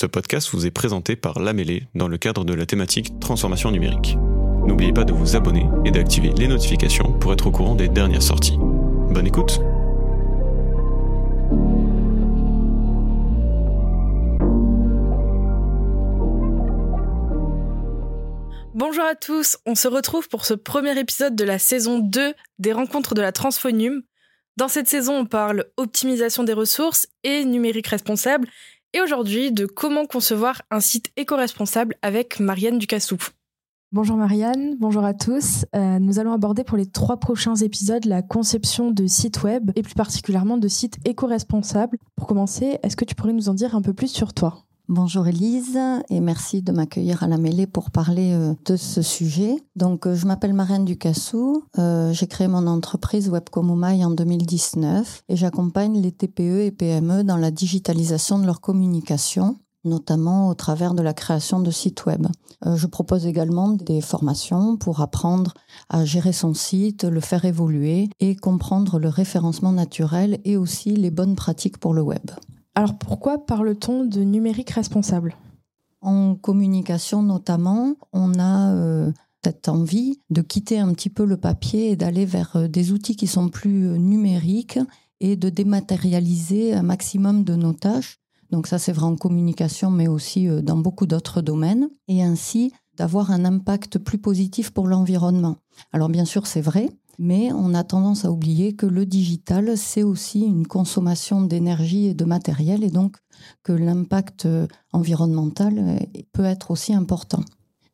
Ce podcast vous est présenté par Lamélé dans le cadre de la thématique transformation numérique. N'oubliez pas de vous abonner et d'activer les notifications pour être au courant des dernières sorties. Bonne écoute Bonjour à tous, on se retrouve pour ce premier épisode de la saison 2 des rencontres de la Transphonium. Dans cette saison, on parle optimisation des ressources et numérique responsable et aujourd'hui de comment concevoir un site éco-responsable avec Marianne Ducassou. Bonjour Marianne, bonjour à tous. Euh, nous allons aborder pour les trois prochains épisodes la conception de sites web et plus particulièrement de sites éco-responsables. Pour commencer, est-ce que tu pourrais nous en dire un peu plus sur toi? Bonjour Elise et merci de m'accueillir à la mêlée pour parler euh, de ce sujet. Donc euh, je m'appelle Marianne Ducassou, euh, j'ai créé mon entreprise Webcomumai en 2019 et j'accompagne les TPE et PME dans la digitalisation de leur communication notamment au travers de la création de sites web. je propose également des formations pour apprendre à gérer son site, le faire évoluer et comprendre le référencement naturel et aussi les bonnes pratiques pour le web. Alors pourquoi parle-t-on de numérique responsable? En communication notamment, on a euh, cette envie de quitter un petit peu le papier et d'aller vers euh, des outils qui sont plus euh, numériques et de dématérialiser un maximum de nos tâches. Donc ça c'est vrai en communication mais aussi dans beaucoup d'autres domaines et ainsi d'avoir un impact plus positif pour l'environnement. Alors bien sûr c'est vrai, mais on a tendance à oublier que le digital, c'est aussi une consommation d'énergie et de matériel, et donc que l'impact euh, environnemental euh, peut être aussi important.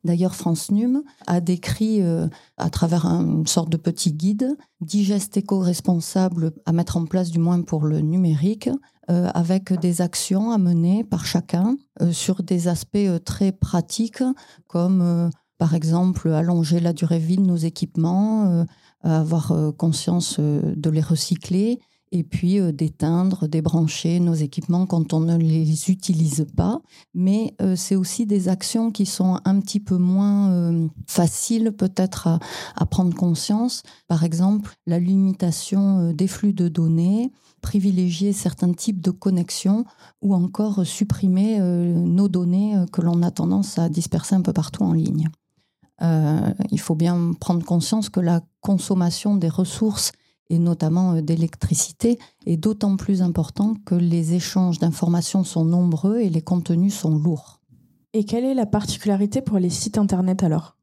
D'ailleurs, France Num a décrit euh, à travers une sorte de petit guide 10 gestes éco-responsables à mettre en place, du moins pour le numérique, avec des actions à mener par chacun sur des aspects très pratiques, comme par exemple allonger la durée de vie de nos équipements, avoir euh, conscience euh, de les recycler et puis euh, d'éteindre, débrancher nos équipements quand on ne les utilise pas. Mais c'est aussi des actions qui sont un petit peu moins faciles peut-être à, à, prendre conscience. Par exemple, la limitation des flux de données, privilégier certains types de connexions ou encore supprimer nos données que l'on a tendance à disperser un peu partout en ligne. Euh, il faut bien prendre conscience que la consommation des ressources et notamment euh, d'électricité est d'autant plus important que les échanges d'informations sont nombreux et les contenus sont lourds. Et quelle est la particularité pour les sites Internet alors?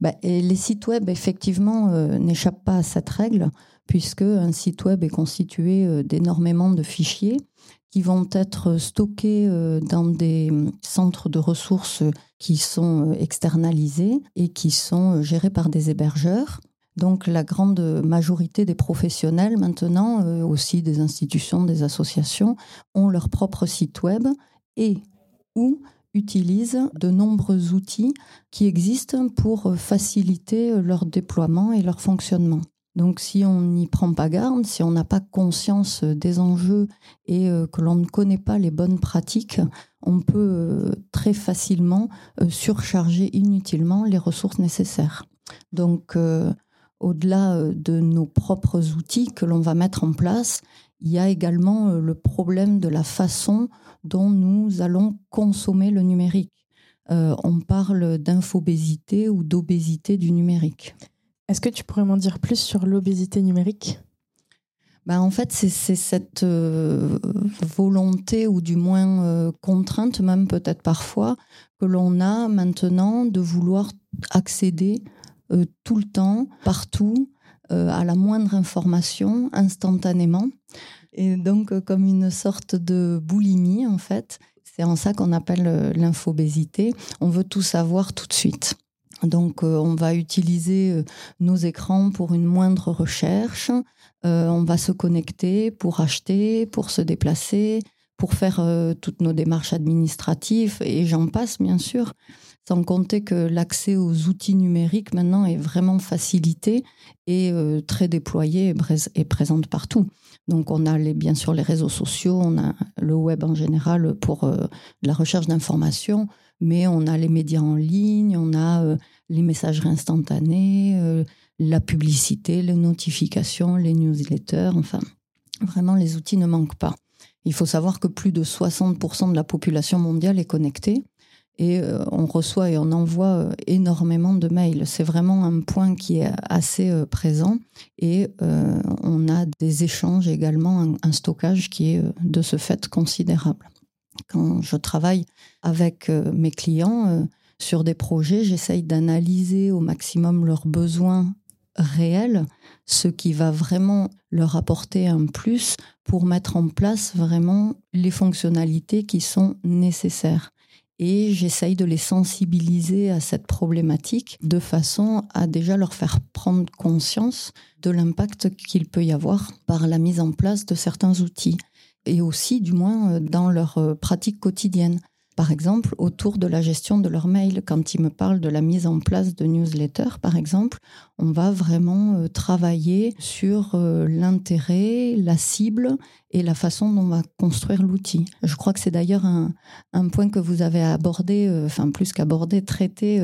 Ben, Les sites web, effectivement, euh, n'échappent pas à cette règle, puisque un site web est constitué d'énormément de fichiers qui vont être stockés euh, dans des centres de ressources qui sont euh, externalisés et qui sont euh, gérés par des hébergeurs. Donc la grande majorité des professionnels maintenant, aussi des institutions, des associations, ont leur propre site web et ou utilisent de nombreux outils qui existent pour faciliter leur déploiement et leur fonctionnement. Donc si on n'y prend pas garde, si on n'a pas conscience des enjeux et euh, que l'on ne connaît pas les bonnes pratiques, on peut euh, très facilement euh, surcharger inutilement les ressources nécessaires. Donc au-delà de nos propres outils que l'on va mettre en place, il y a également le problème de la façon dont nous allons consommer le numérique. on parle d'infobésité ou d'obésité du numérique. Est-ce que tu pourrais m'en dire plus sur l'obésité numérique? Ben, en fait, c'est cette euh, volonté, ou du moins euh, contrainte, même peut-être parfois, que l'on a maintenant de vouloir accéder euh, tout le temps, partout, à la moindre information, instantanément. Et donc, comme une sorte de boulimie, en fait. C'est en ça qu'on appelle l'infobésité. On veut tout savoir tout de suite. Donc, euh, on va utiliser euh, nos écrans pour une moindre recherche. Euh, on va se connecter pour acheter, pour se déplacer, pour faire toutes nos démarches administratives et j'en passe, bien sûr. Sans compter que l'accès aux outils numériques maintenant est vraiment facilité et très déployé et, présente partout. Donc on a les, bien sûr les réseaux sociaux, on a le web en général pour la recherche d'informations, mais on a les médias en ligne, on a euh, les messageries instantanées, euh, la publicité, les notifications, les newsletters, enfin, vraiment les outils ne manquent pas. Il faut savoir que plus de 60% de la population mondiale est connectée et euh, on reçoit et on envoie euh, énormément de mails. C'est vraiment un point qui est assez euh, présent et on a des échanges également, un, stockage qui est de ce fait considérable. Quand je travaille avec mes clients sur des projets, j'essaye d'analyser au maximum leurs besoins réels, ce qui va vraiment leur apporter un plus pour mettre en place vraiment les fonctionnalités qui sont nécessaires. Et j'essaye de les sensibiliser à cette problématique de façon à déjà leur faire prendre conscience de l'impact qu'il peut y avoir par la mise en place de certains outils et aussi du moins euh, dans leur euh, pratique quotidienne. Par exemple, autour de la gestion de leurs mails, quand ils me parlent de la mise en place de newsletters, par exemple, on va vraiment euh, travailler sur l'intérêt, la cible et la façon dont on va construire l'outil. Je crois que c'est d'ailleurs un, point que vous avez abordé, enfin plus qu'abordé, traité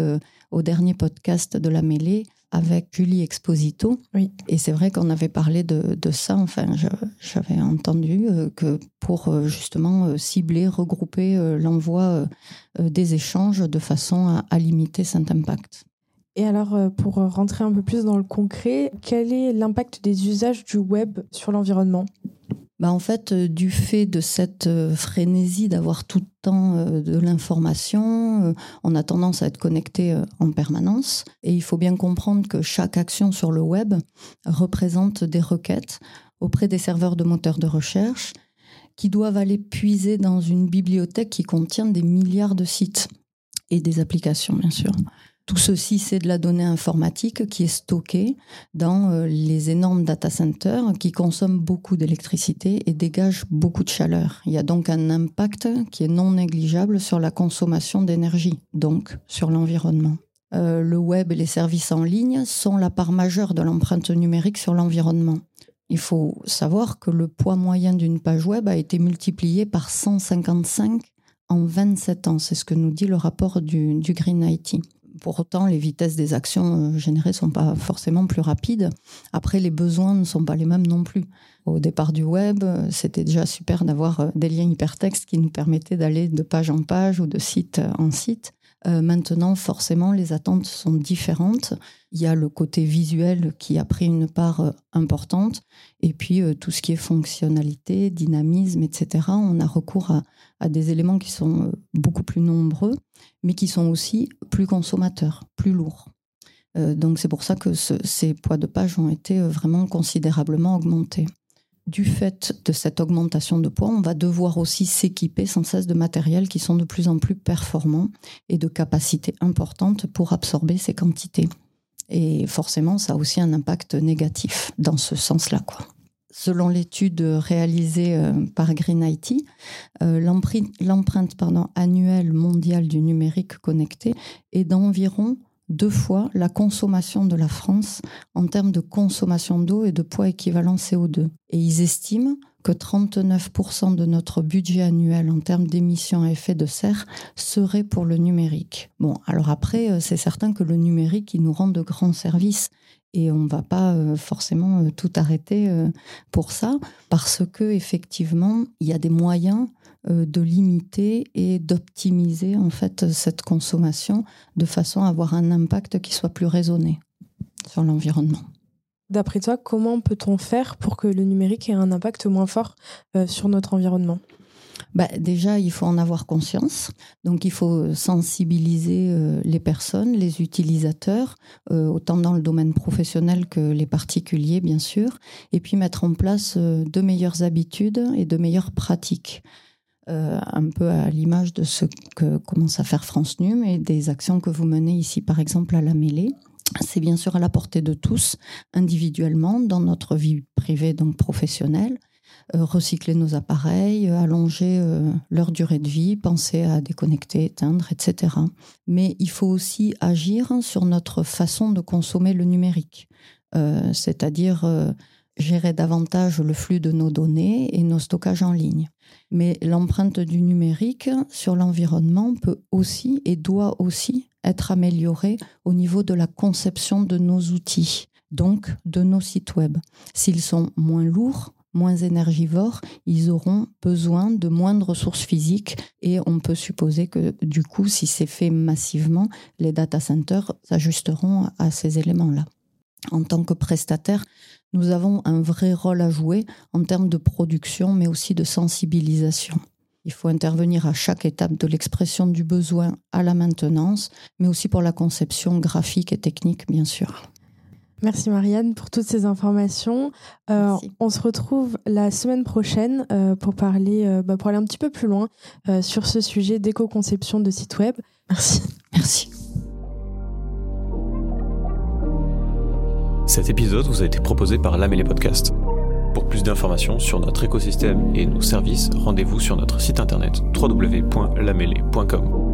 au dernier podcast de la mêlée avec Julie Exposito. Oui. Et c'est vrai qu'on avait parlé de, ça. Enfin, j'avais entendu euh, que pour euh, justement euh, cibler, regrouper l'envoi des échanges de façon à, limiter cet impact. Et alors, pour rentrer un peu plus dans le concret, quel est l'impact des usages du web sur l'environnement? Bah en fait, euh, du fait de cette euh, frénésie d'avoir tout le temps euh, de l'information, on a tendance à être connecté en permanence. Et il faut bien comprendre que chaque action sur le web représente des requêtes auprès des serveurs de moteurs de recherche qui doivent aller puiser dans une bibliothèque qui contient des milliards de sites et des applications, bien sûr. Tout ceci, c'est de la donnée informatique qui est stockée dans euh, les énormes data centers qui consomment beaucoup d'électricité et dégagent beaucoup de chaleur. Il y a donc un impact qui est non négligeable sur la consommation d'énergie, donc sur l'environnement. Euh, le web et les services en ligne sont la part majeure de l'empreinte numérique sur l'environnement. Il faut savoir que le poids moyen d'une page web a été multiplié par 155 en 27 ans. C'est ce que nous dit le rapport du, du Green IT. Pour autant, les vitesses des actions euh, générées ne sont pas forcément plus rapides. Après, les besoins ne sont pas les mêmes non plus. Au départ du web, euh, c'était déjà super d'avoir euh, des liens hypertextes qui nous permettaient d'aller de page en page ou de site en site. Euh, maintenant, forcément, les attentes sont différentes. Il y a le côté visuel qui a pris une part euh, importante, et puis euh, tout ce qui est fonctionnalité, dynamisme, etc. On a recours à, des éléments qui sont beaucoup plus nombreux, mais qui sont aussi plus consommateurs, plus lourds. donc c'est pour ça que ces poids de page ont été vraiment considérablement augmentés du fait de cette augmentation de poids, on va devoir aussi s'équiper sans cesse de matériels qui sont de plus en plus performants et de capacités importantes pour absorber ces quantités. Et forcément, ça a aussi un impact négatif dans ce sens-là. Selon l'étude réalisée euh, par Green IT, euh, l'empreinte annuelle mondiale du numérique connecté est d'environ deux fois la consommation de la France en termes de consommation d'eau et de poids équivalent CO2. Et ils estiment que 39% de notre budget annuel en termes d'émissions à effet de serre serait pour le numérique. Bon, alors après, euh, c'est certain que le numérique, il nous rend de grands services et on ne va pas euh, forcément euh, tout arrêter pour ça parce que effectivement, il y a des moyens de limiter et d'optimiser en fait cette consommation de façon à avoir un impact qui soit plus raisonné sur l'environnement. D'après toi, comment peut-on faire pour que le numérique ait un impact moins fort euh, sur notre environnement? Bah, déjà, il faut en avoir conscience. Donc, il faut sensibiliser euh, les personnes, les utilisateurs, autant dans le domaine professionnel que les particuliers, bien sûr, et puis mettre en place de meilleures habitudes et de meilleures pratiques. Euh, un peu à l'image de ce que commence à faire France Num et des actions que vous menez ici, par exemple, à la mêlée. C'est bien sûr à la portée de tous, individuellement, dans notre vie privée, donc professionnelle. Euh, recycler nos appareils, euh, allonger leur durée de vie, penser à déconnecter, éteindre, etc. Mais il faut aussi agir sur notre façon de consommer le numérique, c'est-à-dire gérer davantage le flux de nos données et nos stockages en ligne. Mais l'empreinte du numérique sur l'environnement peut aussi et doit aussi être améliorée au niveau de la conception de nos outils, donc de nos sites web. S'ils sont moins lourds, moins énergivores, ils auront besoin de moins de ressources physiques et on peut supposer que du coup, si c'est fait massivement, les data centers s'ajusteront à ces éléments-là. En tant que prestataire, nous avons un vrai rôle à jouer en termes de production, mais aussi de sensibilisation. Il faut intervenir à chaque étape de l'expression du besoin à la maintenance, mais aussi pour la conception graphique et technique, bien sûr. Merci Marianne pour toutes ces informations. Euh, on se retrouve la semaine prochaine euh, pour, parler, euh, bah, pour aller un petit peu plus loin sur ce sujet d'éco-conception de sites web. Merci. Merci. Cet épisode vous a été proposé par Lamélé Podcast. Pour plus d'informations sur notre écosystème et nos services, rendez-vous sur notre site internet www.lamélé.com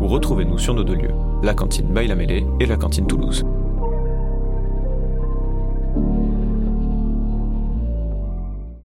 ou retrouvez-nous sur nos deux lieux, la cantine by Lamélé et la cantine Toulouse.